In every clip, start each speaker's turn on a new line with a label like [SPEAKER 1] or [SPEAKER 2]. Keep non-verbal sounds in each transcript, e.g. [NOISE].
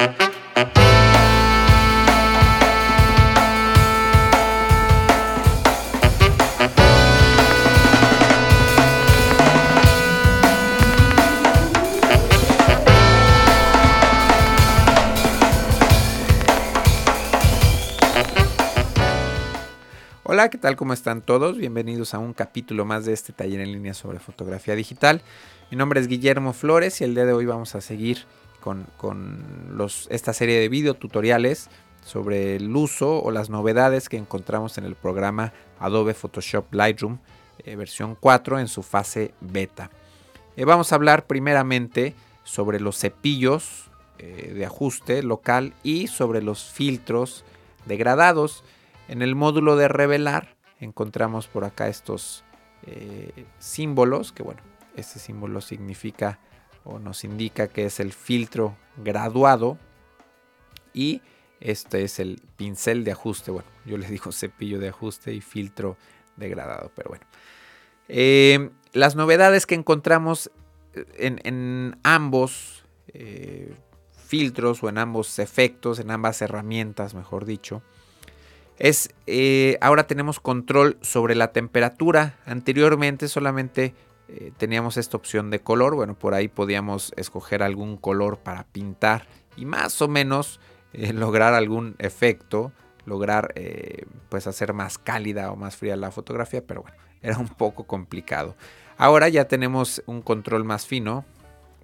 [SPEAKER 1] Hola, ¿qué tal? ¿Cómo están todos? Bienvenidos a un capítulo más de este taller en línea sobre fotografía digital. Mi nombre es Guillermo Flores y el día de hoy vamos a seguir con, esta serie de video tutoriales sobre el uso o las novedades que encontramos en el programa Adobe Photoshop Lightroom eh, versión 4 en su fase beta. Eh, vamos a hablar primeramente sobre los cepillos eh, de ajuste local y sobre los filtros degradados. En el módulo de revelar encontramos por acá estos símbolos, que bueno, este símbolo significa o nos indica que es el filtro graduado y este es el pincel de ajuste. Bueno, yo les digo cepillo de ajuste y filtro degradado, pero bueno. Eh, las novedades que encontramos en, ambos eh, filtros o en ambos efectos, en ambas herramientas, mejor dicho, es eh, ahora tenemos control sobre la temperatura. Anteriormente solamente eh, teníamos esta opción de color. Bueno, por ahí podíamos escoger algún color para pintar y más o menos eh, [LAUGHS] lograr algún efecto, lograr pues hacer más cálida o más fría la fotografía, pero bueno, [LAUGHS] era un poco complicado. Ahora ya tenemos un control más fino.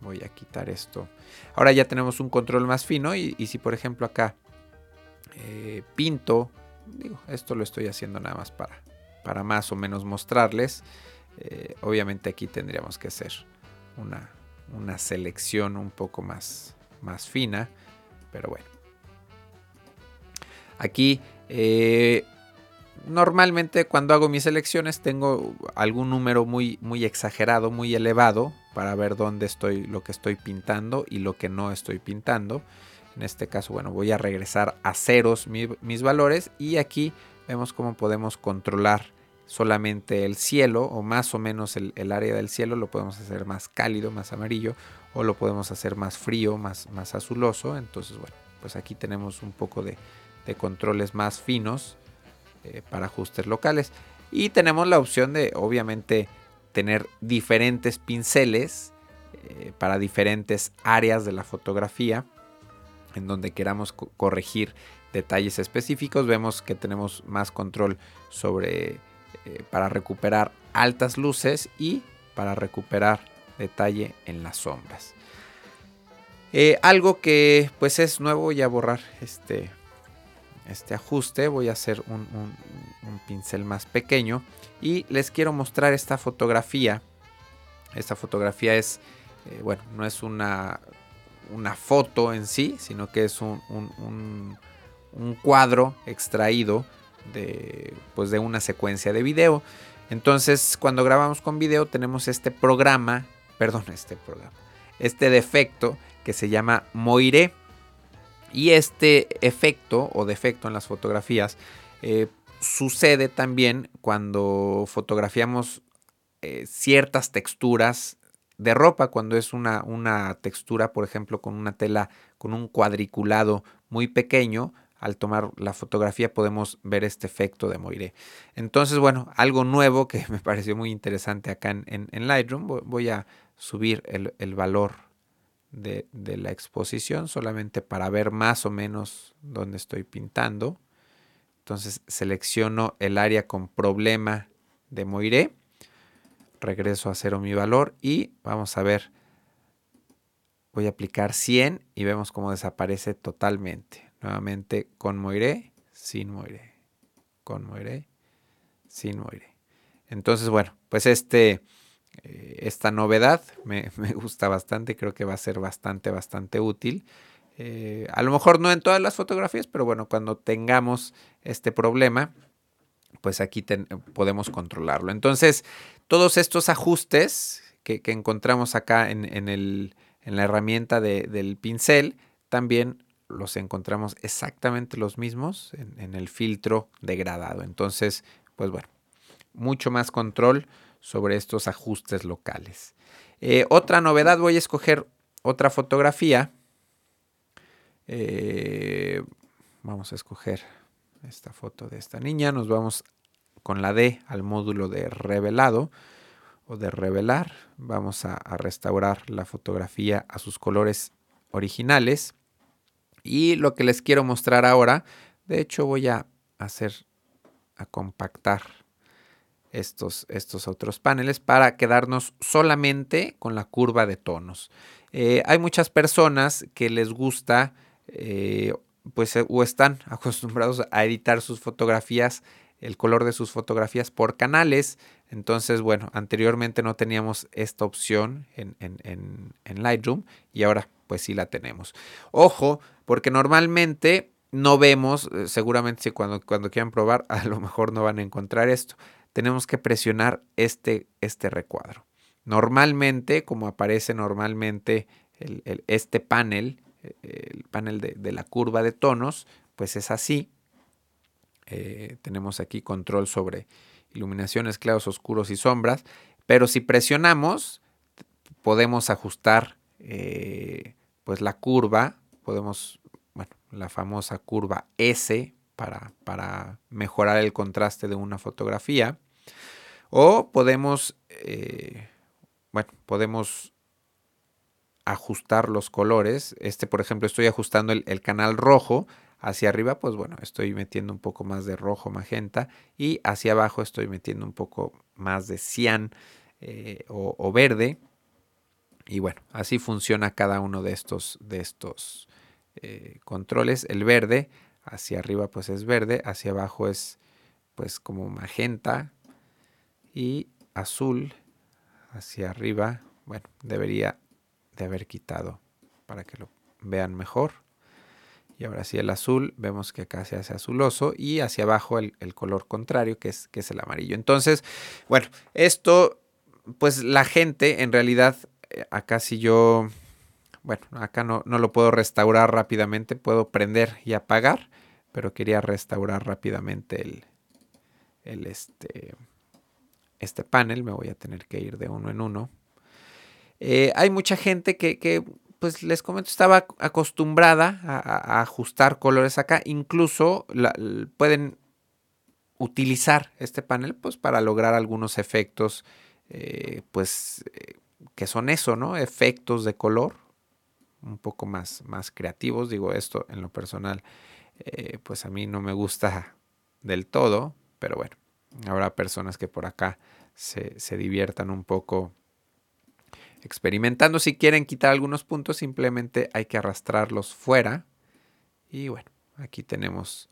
[SPEAKER 1] Voy a quitar esto. Ahora ya tenemos un control más fino y, y si por ejemplo acá pinto digo, esto lo estoy haciendo nada más para, para más o menos mostrarles. Eh, obviamente aquí tendríamos que hacer una, una selección un poco más, más fina, pero bueno. Aquí eh, normalmente cuando hago mis selecciones tengo algún número muy, muy exagerado, muy elevado para ver dónde estoy, lo que estoy pintando y lo que no estoy pintando. En este caso, bueno, voy a regresar a ceros mis valores y aquí vemos cómo podemos controlar solamente el cielo o más o menos el, área del cielo lo podemos hacer más cálido, más amarillo o lo podemos hacer más frío, más, azuloso. Entonces, bueno, pues aquí tenemos un poco de, controles más finos eh, para ajustes locales. Y tenemos la opción de, obviamente, tener diferentes pinceles eh, para diferentes áreas de la fotografía en donde queramos corregir detalles específicos, vemos que tenemos más control sobre eh, para recuperar altas luces y para recuperar detalle en las sombras. Eh, algo que pues es nuevo, voy a borrar este, este ajuste, voy a hacer un, pincel más pequeño y les quiero mostrar esta fotografía. Esta fotografía es, eh, bueno, no es una una foto en sí, sino que es un, cuadro extraído de, pues de una secuencia de video. Entonces, cuando grabamos con video, tenemos este programa, [LAUGHS] perdón, este programa, este defecto que se llama Moiré. Y este efecto o defecto en las fotografías eh, sucede también cuando fotografiamos eh, ciertas texturas de ropa cuando es una, una textura, por ejemplo, con una tela con un cuadriculado muy pequeño. Al tomar la fotografía podemos ver este efecto de Moiré. Entonces, bueno, algo nuevo que [LAUGHS] me pareció muy interesante acá en, en, Lightroom. Voy a subir el, valor de, de, la exposición solamente para ver más o menos dónde estoy pintando. Entonces selecciono el área con problema de Moiré regreso a cero mi valor y vamos a ver, voy a aplicar 100 y vemos cómo desaparece totalmente. Nuevamente con Moiré, sin Moiré, con Moiré, sin Moiré. Entonces, bueno, pues este, eh, esta novedad [LAUGHS] me, gusta bastante, creo que va a ser bastante, bastante útil. Eh, a lo mejor no en todas las fotografías, pero bueno, cuando tengamos este problema, pues aquí podemos controlarlo. Entonces, todos estos ajustes que, encontramos acá en, la herramienta del pincel, también los encontramos exactamente los mismos en, el filtro degradado. Entonces, pues bueno, mucho más control sobre estos ajustes locales. Eh, otra novedad, voy a escoger otra fotografía Eh, vamos a escoger esta foto de esta niña. Nos vamos con la D al módulo de revelado o de revelar. Vamos a, restaurar la fotografía a sus colores originales. Y lo que les quiero mostrar ahora, de hecho voy a hacer, a compactar estos, estos otros paneles para quedarnos solamente con la curva de tonos. Eh, hay muchas personas que les gusta eh, pues o están [LAUGHS] acostumbrados a editar sus fotografías, el color de sus fotografías por canales. Entonces, bueno, anteriormente no teníamos esta opción en, en, Lightroom y ahora pues sí la tenemos. Ojo, porque normalmente no vemos, eh, seguramente si cuando, cuando quieran probar, [LAUGHS] a lo mejor no van a encontrar esto. Tenemos que presionar este, este recuadro. Normalmente, como aparece normalmente este panel, el panel de, la curva de tonos, pues es así. Eh, tenemos aquí control sobre iluminaciones, claros, oscuros y sombras. Pero si presionamos, podemos ajustar eh, pues la curva. Podemos, bueno, la famosa curva S para, para mejorar el contraste de una fotografía. O podemos, eh, bueno, podemos ajustar los colores. Este, por ejemplo, estoy ajustando el, canal rojo. Hacia arriba, pues bueno, estoy metiendo un poco más de rojo magenta. Y hacia abajo estoy metiendo un poco más de cian eh, o, verde. Y bueno, así funciona cada uno de estos, de estos eh, controles. El verde, hacia arriba pues es verde, hacia abajo es pues como magenta. Y azul, hacia arriba, bueno, debería de haber quitado para que lo vean mejor. Y ahora sí el azul, vemos que acá se hace azuloso y hacia abajo el, color contrario que es, que es el amarillo. Entonces, bueno, esto, pues la gente en realidad, acá si yo, bueno, acá no, no lo puedo restaurar rápidamente, puedo prender y apagar, pero quería restaurar rápidamente el, el este, este panel, me voy a tener que ir de uno en uno eh, hay mucha gente que, pues les comento, estaba acostumbrada a, ajustar colores acá. Incluso pueden utilizar este panel pues para lograr algunos efectos eh, pues eh, que son eso, ¿no? Efectos de color un poco más, más creativos. Digo esto en lo personal, pues a mí no me gusta del todo, pero bueno, habrá personas que por acá se, se diviertan un poco experimentando. Si quieren quitar algunos puntos, simplemente hay que arrastrarlos fuera. Y bueno, aquí tenemos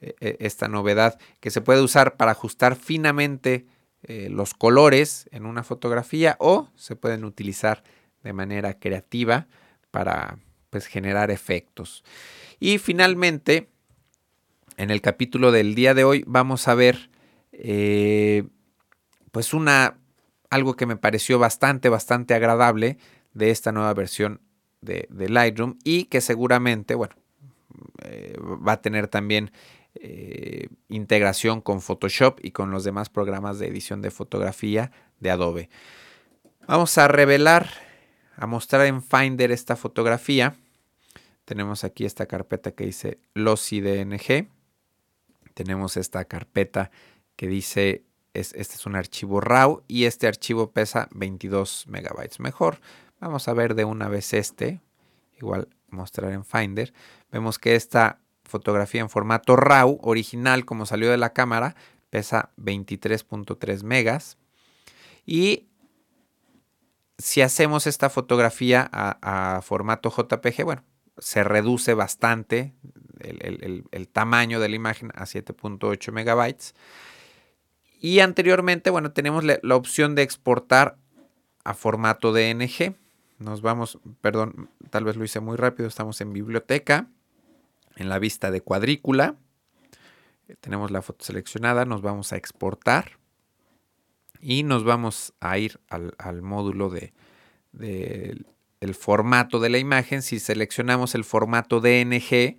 [SPEAKER 1] eh, eh, esta novedad que se puede usar para ajustar finamente eh, los colores en una fotografía o se pueden utilizar de manera creativa para pues, generar efectos. Y finalmente, en el capítulo del día de hoy vamos a ver pues una algo que me pareció bastante, bastante agradable de esta nueva versión de, Lightroom y que seguramente, bueno, eh, va a tener también eh, integración con Photoshop y con los demás programas de edición de fotografía de Adobe. Vamos a revelar, a mostrar en Finder esta fotografía. Tenemos aquí esta carpeta que dice Lossy DNG. Tenemos esta carpeta que dice este es un archivo RAW y este archivo pesa 22 megabytes. Mejor, vamos a ver de una vez este, igual mostrar en Finder. Vemos que esta fotografía en formato RAW original, como salió de la cámara, pesa 23.3 megas. Y si hacemos esta fotografía a, formato JPG, bueno, se reduce bastante el, tamaño de la imagen a 7.8 megabytes. Y anteriormente, bueno, tenemos la, opción de exportar a formato DNG. Nos vamos, perdón, tal vez lo hice muy rápido, estamos en biblioteca, en la vista de cuadrícula. Tenemos la foto seleccionada, nos vamos a exportar y nos vamos a ir al, módulo de, el formato de la imagen. Si seleccionamos el formato DNG,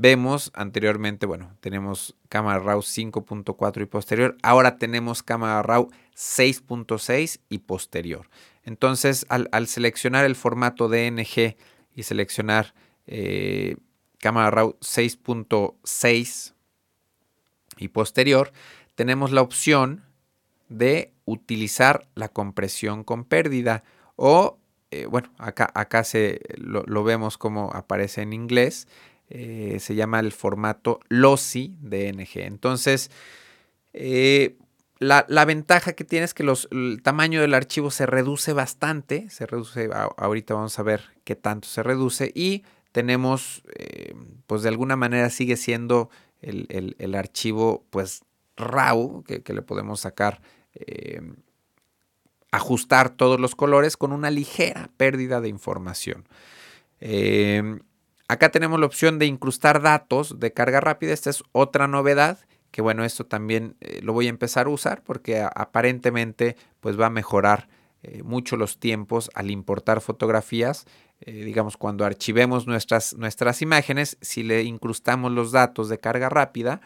[SPEAKER 1] Vemos anteriormente, bueno, tenemos cámara RAW 5.4 y posterior. Ahora tenemos cámara RAW 6.6 y posterior. Entonces, al, seleccionar el formato DNG y seleccionar eh, cámara RAW 6.6 y posterior, tenemos la opción de utilizar la compresión con pérdida o, eh, bueno, acá, acá se, lo, vemos como aparece en inglés, eh, se llama el formato lossy DNG. Entonces, eh, la, ventaja que tiene es que los, el tamaño del archivo se reduce bastante, se reduce, ahorita vamos a ver qué tanto se reduce y tenemos, pues de alguna manera sigue siendo el, archivo pues RAW que, le podemos sacar, eh, ajustar todos los colores con una ligera pérdida de información. Eh, acá tenemos la opción de incrustar datos de carga rápida. Esta es otra novedad que bueno, esto también eh, lo voy a empezar a usar porque aparentemente pues va a mejorar mucho los tiempos al importar fotografías. digamos, cuando archivemos nuestras, nuestras imágenes, si le incrustamos los datos de carga rápida,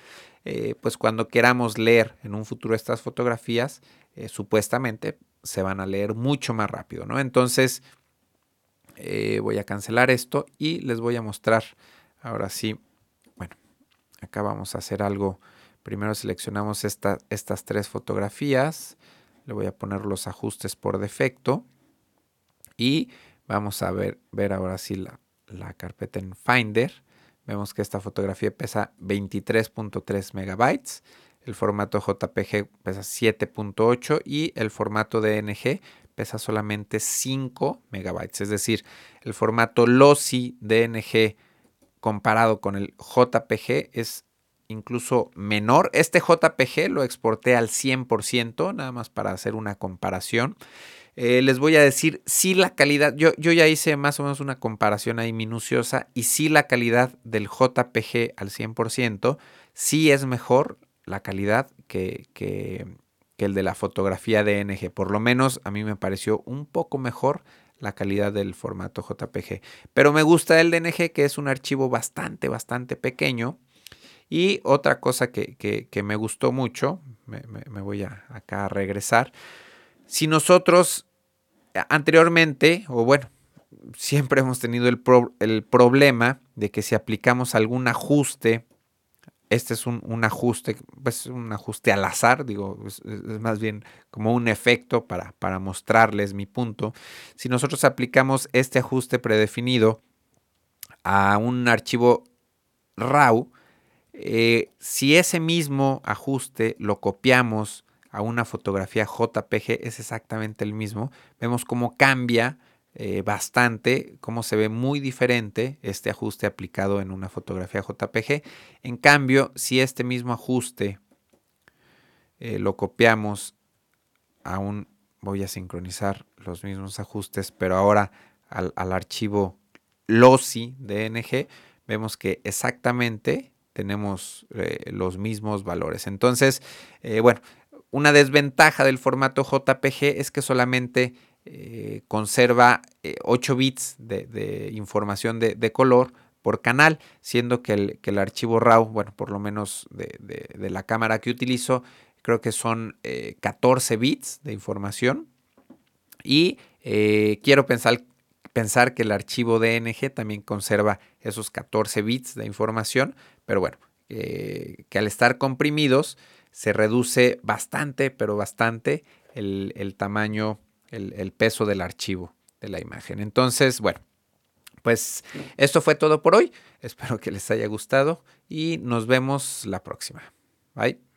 [SPEAKER 1] eh, pues cuando queramos leer en un futuro estas fotografías, eh, supuestamente se van a leer mucho más rápido, ¿no? Entonces, eh, voy a cancelar esto y les voy a mostrar, ahora sí, bueno, acá vamos a hacer algo. Primero seleccionamos estas tres fotografías, le voy a poner los ajustes por defecto y vamos a ver, ver ahora sí la, la carpeta en Finder. Vemos que esta fotografía pesa 23.3 megabytes, el formato JPG pesa 7.8 y el formato DNG pesa solamente 5 megabytes. Es decir, el formato lossy DNG comparado con el JPG es incluso menor. Este JPG lo exporté al 100%, nada más para hacer una comparación. Eh, les voy a decir si la calidad, yo, yo ya hice más o menos una comparación ahí minuciosa y si la calidad del JPG al 100%, sí es mejor la calidad que, que, el de la fotografía DNG. Por lo menos a mí me pareció un poco mejor la calidad del formato JPG. Pero me gusta el DNG, que es un archivo bastante, bastante pequeño. Y otra cosa que, me gustó mucho, me, voy a, acá a regresar, si nosotros anteriormente, o bueno, [LAUGHS] siempre hemos tenido el, problema de que si aplicamos algún ajuste, este es un, ajuste, pues un ajuste al azar, digo, es, más bien como un efecto para, para, mostrarles mi punto. Si nosotros aplicamos este ajuste predefinido a un archivo RAW, eh, si ese mismo ajuste lo copiamos a una fotografía JPG es exactamente el mismo. Vemos cómo cambia eh, bastante, cómo se ve muy diferente este ajuste aplicado en una fotografía JPG. En cambio, si este mismo ajuste eh, lo copiamos a un, voy a sincronizar los mismos ajustes, pero ahora al, archivo lossy DNG, vemos que exactamente tenemos eh, los mismos valores. Entonces, bueno, una desventaja del formato JPG es que solamente eh, conserva 8 eh, bits de, información de, color por canal, siendo que el, el, archivo RAW, bueno, por lo menos de, la cámara que utilizo, creo que son 14 eh, bits de información. Y quiero pensar, pensar que el archivo DNG también conserva esos 14 bits de información, pero bueno, que al estar comprimidos, se reduce bastante, pero bastante el, tamaño, el, peso del archivo de la imagen. Entonces, bueno, pues esto fue todo por hoy. Espero que les haya gustado y nos vemos la próxima. Bye.